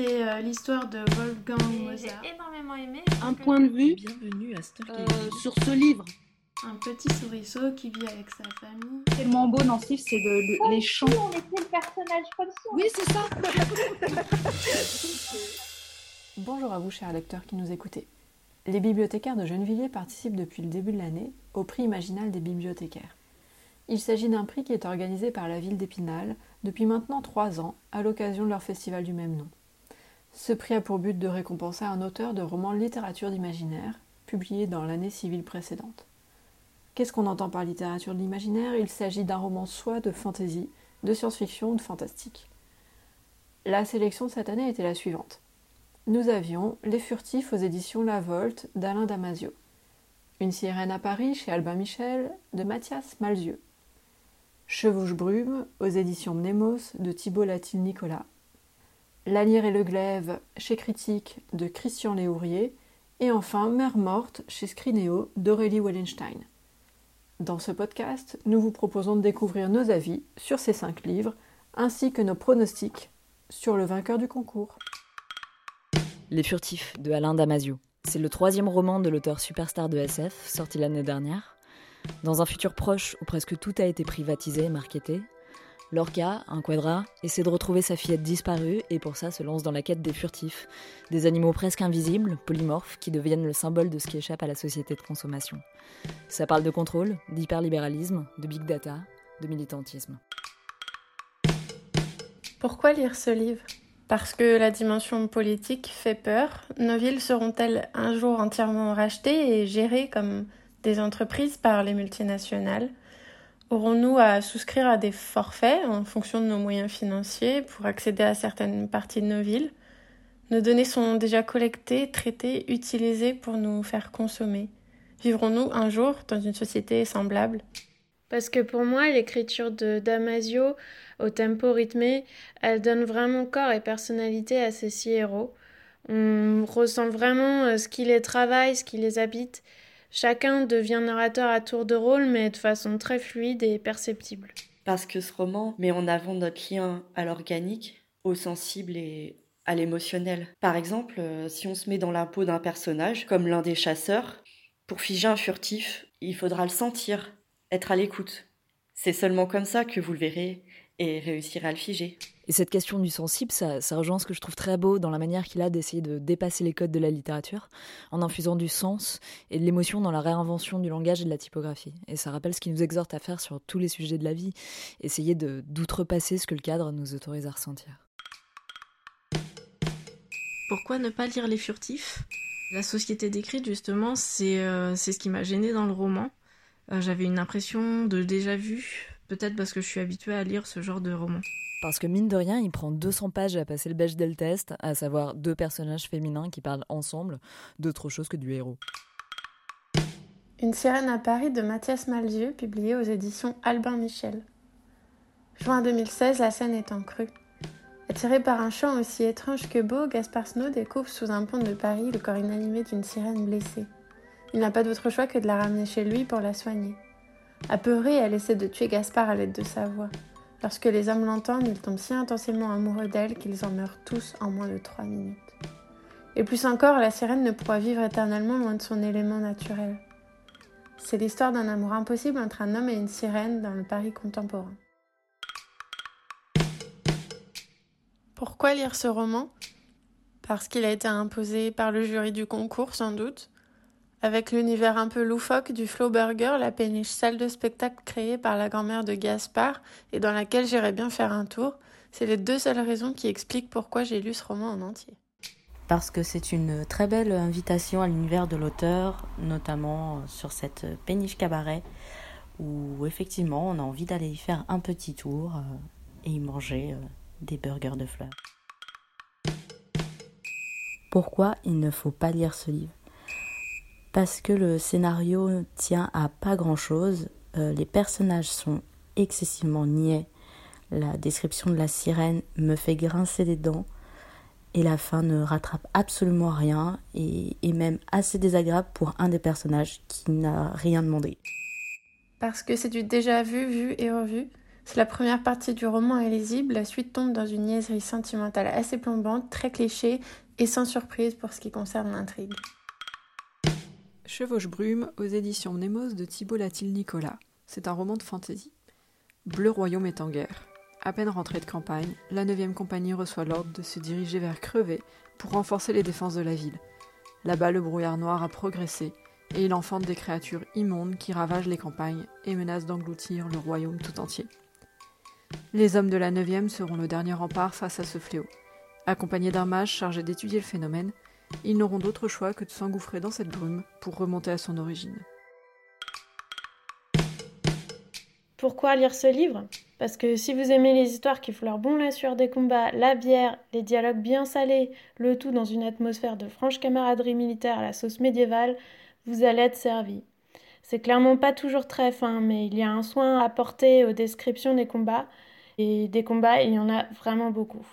C'est euh, l'histoire de Wolfgang J'ai Mozart. énormément aimé. Un point de vue Bienvenue à Stalker. euh, sur ce livre. Un petit souriceau qui vit avec sa famille. tellement beau dans ce livre, c'est le- le- les chants. on était le personnage comme ça. Oui, c'est ça. Bonjour à vous, chers lecteurs qui nous écoutez. Les bibliothécaires de Gennevilliers participent depuis le début de l'année au prix imaginal des bibliothécaires. Il s'agit d'un prix qui est organisé par la ville d'Épinal depuis maintenant trois ans à l'occasion de leur festival du même nom. Ce prix a pour but de récompenser un auteur de romans littérature d'imaginaire publié dans l'année civile précédente. Qu'est-ce qu'on entend par littérature de l'imaginaire Il s'agit d'un roman soit de fantasy, de science-fiction ou de fantastique. La sélection de cette année était la suivante. Nous avions Les Furtifs aux éditions La Volte d'Alain Damasio, Une sirène à Paris chez Albin Michel de Mathias Malzieux, Chevauche Brume aux éditions Mnemos de Thibault Latil-Nicolas, La lyre et le glaive chez Critique de Christian Léourier, et enfin Mère morte chez Scrinéo d'Aurélie Wallenstein. Dans ce podcast, nous vous proposons de découvrir nos avis sur ces cinq livres, ainsi que nos pronostics sur le vainqueur du concours. Les Furtifs de Alain Damasio. C'est le troisième roman de l'auteur superstar de SF, sorti l'année dernière. Dans un futur proche où presque tout a été privatisé et marketé, Lorca, un quadra, essaie de retrouver sa fillette disparue et pour ça se lance dans la quête des furtifs, des animaux presque invisibles, polymorphes, qui deviennent le symbole de ce qui échappe à la société de consommation. Ça parle de contrôle, d'hyperlibéralisme, de big data, de militantisme. Pourquoi lire ce livre? Parce que la dimension politique fait peur. Nos villes seront-elles un jour entièrement rachetées et gérées comme des entreprises par les multinationales? Aurons-nous à souscrire à des forfaits en fonction de nos moyens financiers pour accéder à certaines parties de nos villes? Nos données sont déjà collectées, traitées, utilisées pour nous faire consommer. Vivrons-nous un jour dans une société semblable? Parce que pour moi, l'écriture de Damasio, au tempo rythmé, elle donne vraiment corps et personnalité à ces six héros. On ressent vraiment euh, ce qui les travaille, ce qui les habite. Chacun devient narrateur à tour de rôle, mais de façon très fluide et perceptible. Parce que ce roman met en avant notre lien à l'organique, au sensible et à l'émotionnel. Par exemple, euh, si on se met dans la peau d'un personnage, comme l'un des chasseurs, pour figer un furtif, il faudra le sentir, être à l'écoute. C'est seulement comme ça que vous le verrez et réussirez à le figer. Et cette question du sensible, ça, ça rejoint ce que je trouve très beau dans la manière qu'il a d'essayer de dépasser les codes de la littérature, en infusant du sens et de l'émotion dans la réinvention du langage et de la typographie. Et ça rappelle ce qu'il nous exhorte à faire sur tous les sujets de la vie, essayer de- d'outrepasser ce que le cadre nous autorise à ressentir. Pourquoi ne pas lire Les Furtifs? La société décrite, justement, c'est euh, c'est ce qui m'a gêné dans le roman. Euh, J'avais une impression de déjà vu, peut-être parce que je suis habituée à lire ce genre de roman. Parce que mine de rien, il prend 200 pages à passer le Bechdel test, à savoir deux personnages féminins qui parlent ensemble d'autre chose que du héros. Une sirène à Paris de Mathias Malzieux, publié aux éditions Albin Michel. Juin 2016, la scène est en crue. Attiré par un chant aussi étrange que beau, Gaspard Snow découvre sous un pont de Paris le corps inanimé d'une sirène blessée. Il n'a pas d'autre choix que de la ramener chez lui pour la soigner. Apeurée, elle essaie de tuer Gaspard à l'aide de sa voix. Lorsque les hommes l'entendent, ils tombent si intensément amoureux d'elle qu'ils en meurent tous en moins de trois minutes. Et plus encore, la sirène ne pourra vivre éternellement loin de son élément naturel. C'est l'histoire d'un amour impossible entre un homme et une sirène dans le Paris contemporain. Pourquoi lire ce roman? Parce qu'il a été imposé par le jury du concours, sans doute. Avec l'univers un peu loufoque du Flow Burger, la péniche salle de spectacle créée par la grand-mère de Gaspard et dans laquelle j'irais bien faire un tour, c'est les deux seules raisons qui expliquent pourquoi j'ai lu ce roman en entier. parce que c'est une très belle invitation à l'univers de l'auteur, notamment sur cette péniche cabaret, où effectivement on a envie d'aller y faire un petit tour euh, et y manger euh, des burgers de fleurs. Pourquoi il ne faut pas lire ce livre? Parce que le scénario tient à pas grand-chose, euh, les personnages sont excessivement niais, la description de la sirène me fait grincer des dents, et la fin ne rattrape absolument rien et est même assez désagréable pour un des personnages qui n'a rien demandé. Parce que c'est du déjà vu, vu et revu. Si la première partie du roman est lisible, la suite tombe dans une niaiserie sentimentale assez plombante, très cliché et sans surprise pour ce qui concerne l'intrigue. Chevauche brume aux éditions Nemos de Thibault Latil-Nicolas. C'est un roman de fantaisie. Bleu Royaume est en guerre. À peine rentrée de campagne, la 9e compagnie reçoit l'ordre de se diriger vers Crevé pour renforcer les défenses de la ville. Là-bas, le brouillard noir a progressé et il enfante des créatures immondes qui ravagent les campagnes et menacent d'engloutir le royaume tout entier. Les hommes de la 9e seront le dernier rempart face à ce fléau. Accompagnés d'un mage chargé d'étudier le phénomène, ils n'auront d'autre choix que de s'engouffrer dans cette brume pour remonter à son origine. Pourquoi lire ce livre? Parce que si vous aimez les histoires qui fleurent bon la sueur des combats, la bière, les dialogues bien salés, le tout dans une atmosphère de franche camaraderie militaire à la sauce médiévale, vous allez être servi. C'est clairement pas toujours très fin, mais il y a un soin apporté aux descriptions des combats, et des combats, il y en a vraiment beaucoup.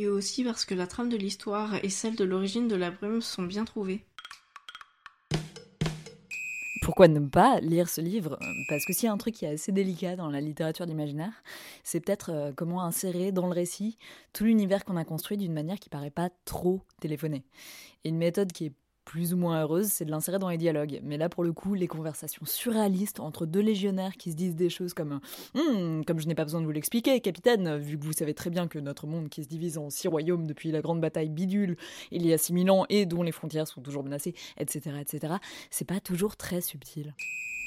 Et aussi parce que la trame de l'histoire et celle de l'origine de la brume sont bien trouvées. Pourquoi ne pas lire ce livre? Parce que s'il y a un truc qui est assez délicat dans la littérature d'imaginaire, c'est peut-être euh, comment insérer dans le récit tout l'univers qu'on a construit d'une manière qui paraît pas trop téléphonée. Et une méthode qui est plus ou moins heureuse, c'est de l'insérer dans les dialogues. Mais là, pour le coup, les conversations surréalistes entre deux légionnaires qui se disent des choses comme hum, Comme je n'ai pas besoin de vous l'expliquer, capitaine, vu que vous savez très bien que notre monde qui se divise en six royaumes depuis la grande bataille bidule il y a six mille ans et dont les frontières sont toujours menacées, etc., etc., c'est pas toujours très subtil.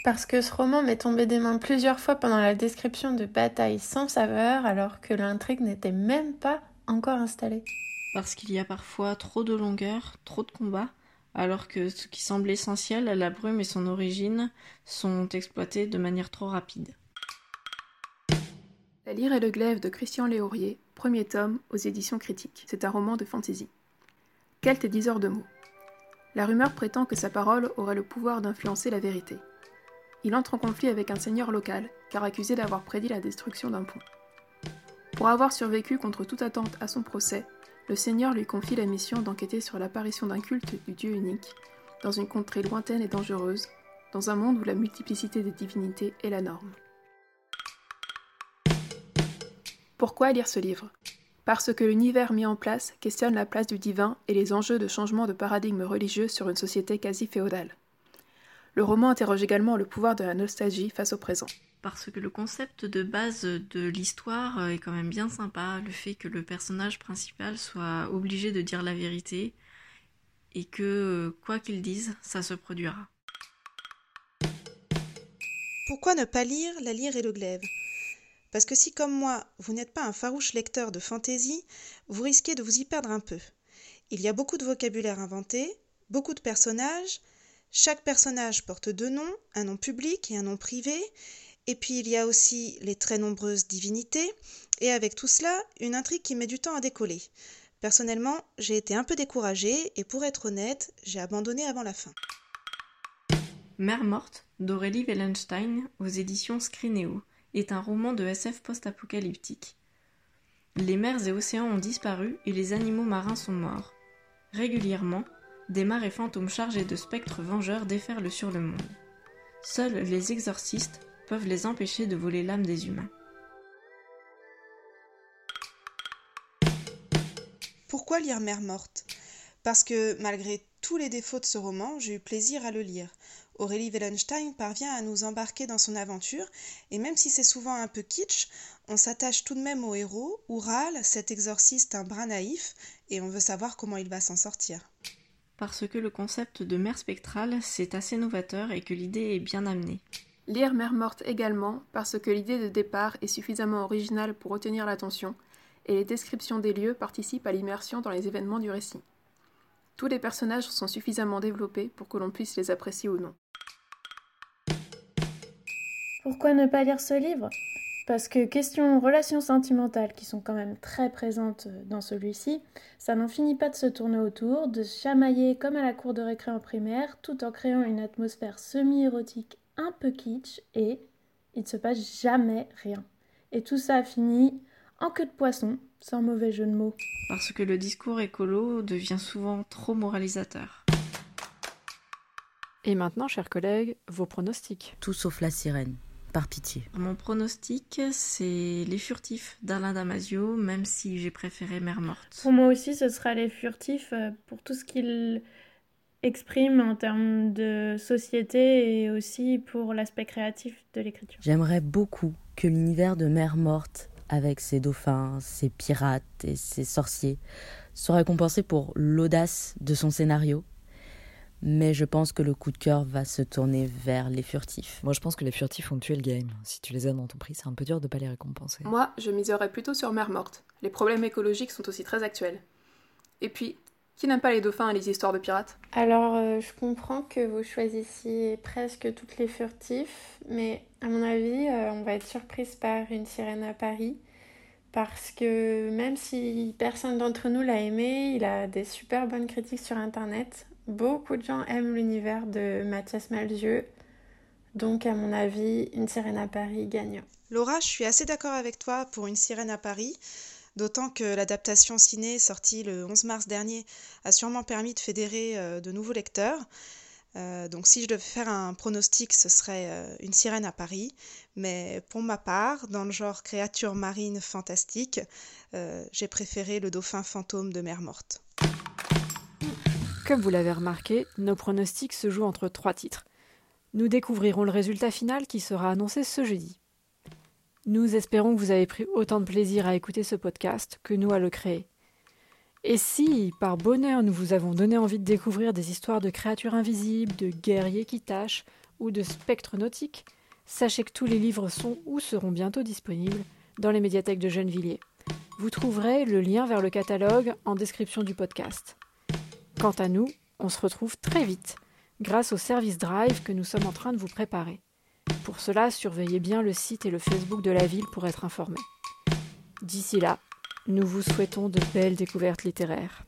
Parce que ce roman m'est tombé des mains plusieurs fois pendant la description de batailles sans saveur, alors que l'intrigue n'était même pas encore installée. Parce qu'il y a parfois trop de longueur, trop de combats, alors que ce qui semble essentiel, la brume et son origine, sont exploités de manière trop rapide. La lyre et le glaive de Christian Léaurier, premier tome aux éditions critiques. C'est un roman de fantaisie. Kelt est diseur de mots? La rumeur prétend que sa parole aurait le pouvoir d'influencer la vérité. Il entre en conflit avec un seigneur local, car accusé d'avoir prédit la destruction d'un pont. Pour avoir survécu contre toute attente à son procès, le Seigneur lui confie la mission d'enquêter sur l'apparition d'un culte du Dieu unique, dans une contrée lointaine et dangereuse, dans un monde où la multiplicité des divinités est la norme. Pourquoi lire ce livre? Parce que l'univers mis en place questionne la place du divin et les enjeux de changement de paradigme religieux sur une société quasi féodale. Le roman interroge également le pouvoir de la nostalgie face au présent parce que le concept de base de l'histoire est quand même bien sympa, le fait que le personnage principal soit obligé de dire la vérité et que quoi qu'il dise, ça se produira. Pourquoi ne pas lire La lyre et le glaive? Parce que si comme moi, vous n'êtes pas un farouche lecteur de fantaisie, vous risquez de vous y perdre un peu. Il y a beaucoup de vocabulaire inventé, beaucoup de personnages, chaque personnage porte deux noms, un nom public et un nom privé, et puis il y a aussi les très nombreuses divinités, et avec tout cela, une intrigue qui met du temps à décoller. Personnellement, j'ai été un peu découragée, et pour être honnête, j'ai abandonné avant la fin. Mère morte d'Aurélie Wellenstein aux éditions Scrinéo est un roman de SF post-apocalyptique. Les mers et océans ont disparu et les animaux marins sont morts. Régulièrement, des marées fantômes chargés de spectres vengeurs déferlent sur le monde. Seuls les exorcistes peuvent les empêcher de voler l'âme des humains. Pourquoi lire Mère morte? Parce que malgré tous les défauts de ce roman, j'ai eu plaisir à le lire. Aurélie Wellenstein parvient à nous embarquer dans son aventure, et même si c'est souvent un peu kitsch, on s'attache tout de même au héros, Oural, cet exorciste un brin naïf, et on veut savoir comment il va s'en sortir. Parce que le concept de mère spectrale, c'est assez novateur et que l'idée est bien amenée. Lire Mère morte également parce que l'idée de départ est suffisamment originale pour retenir l'attention et les descriptions des lieux participent à l'immersion dans les événements du récit. Tous les personnages sont suffisamment développés pour que l'on puisse les apprécier ou non. Pourquoi ne pas lire ce livre? Parce que question relations sentimentales qui sont quand même très présentes dans celui-ci, ça n'en finit pas de se tourner autour, de se chamailler comme à la cour de récré en primaire, tout en créant une atmosphère semi-érotique un peu kitsch et il ne se passe jamais rien. Et tout ça finit en queue de poisson, sans mauvais jeu de mots. Parce que le discours écolo devient souvent trop moralisateur. Et maintenant, chers collègues, vos pronostics. Tout sauf la sirène. Par pitié. Mon pronostic, c'est Les Furtifs d'Alain Damasio, même si j'ai préféré Mère Morte. Pour moi aussi, ce sera Les Furtifs euh, pour tout ce qu'il exprime en termes de société et aussi pour l'aspect créatif de l'écriture. J'aimerais beaucoup que l'univers de Mère Morte, avec ses dauphins, ses pirates et ses sorciers, soit récompensé pour l'audace de son scénario. Mais je pense que le coup de cœur va se tourner vers les furtifs. Moi, je pense que les furtifs ont tué le game. Si tu les as dans ton prix, c'est un peu dur de pas les récompenser. Moi, je miserais plutôt sur Mère Morte. Les problèmes écologiques sont aussi très actuels. Et puis, qui n'aime pas les dauphins et les histoires de pirates? Alors, euh, je comprends que vous choisissiez presque toutes les furtifs, mais à mon avis, euh, on va être surprise par une sirène à Paris. Parce que même si personne d'entre nous l'a aimé, il a des super bonnes critiques sur internet. Beaucoup de gens aiment l'univers de Mathias Malzieu. Donc, à mon avis, Une sirène à Paris gagne. Laura, je suis assez d'accord avec toi pour Une sirène à Paris, d'autant que l'adaptation ciné sortie le 11 mars dernier a sûrement permis de fédérer euh, de nouveaux lecteurs. Euh, donc si je devais faire un pronostic, ce serait euh, Une sirène à Paris. Mais pour ma part, dans le genre créature marine fantastique, j'ai préféré le dauphin fantôme de mer morte. Comme vous l'avez remarqué, nos pronostics se jouent entre trois titres. Nous découvrirons le résultat final qui sera annoncé ce jeudi. Nous espérons que vous avez pris autant de plaisir à écouter ce podcast que nous à le créer. Et si, par bonheur, nous vous avons donné envie de découvrir des histoires de créatures invisibles, de guerriers qui tâchent ou de spectres nautiques, sachez que tous les livres sont ou seront bientôt disponibles dans les médiathèques de Gennevilliers. Vous trouverez le lien vers le catalogue en description du podcast. Quant à nous, on se retrouve très vite grâce au service Drive que nous sommes en train de vous préparer. Pour cela, surveillez bien le site et le Facebook de la ville pour être informés. D'ici là, nous vous souhaitons de belles découvertes littéraires.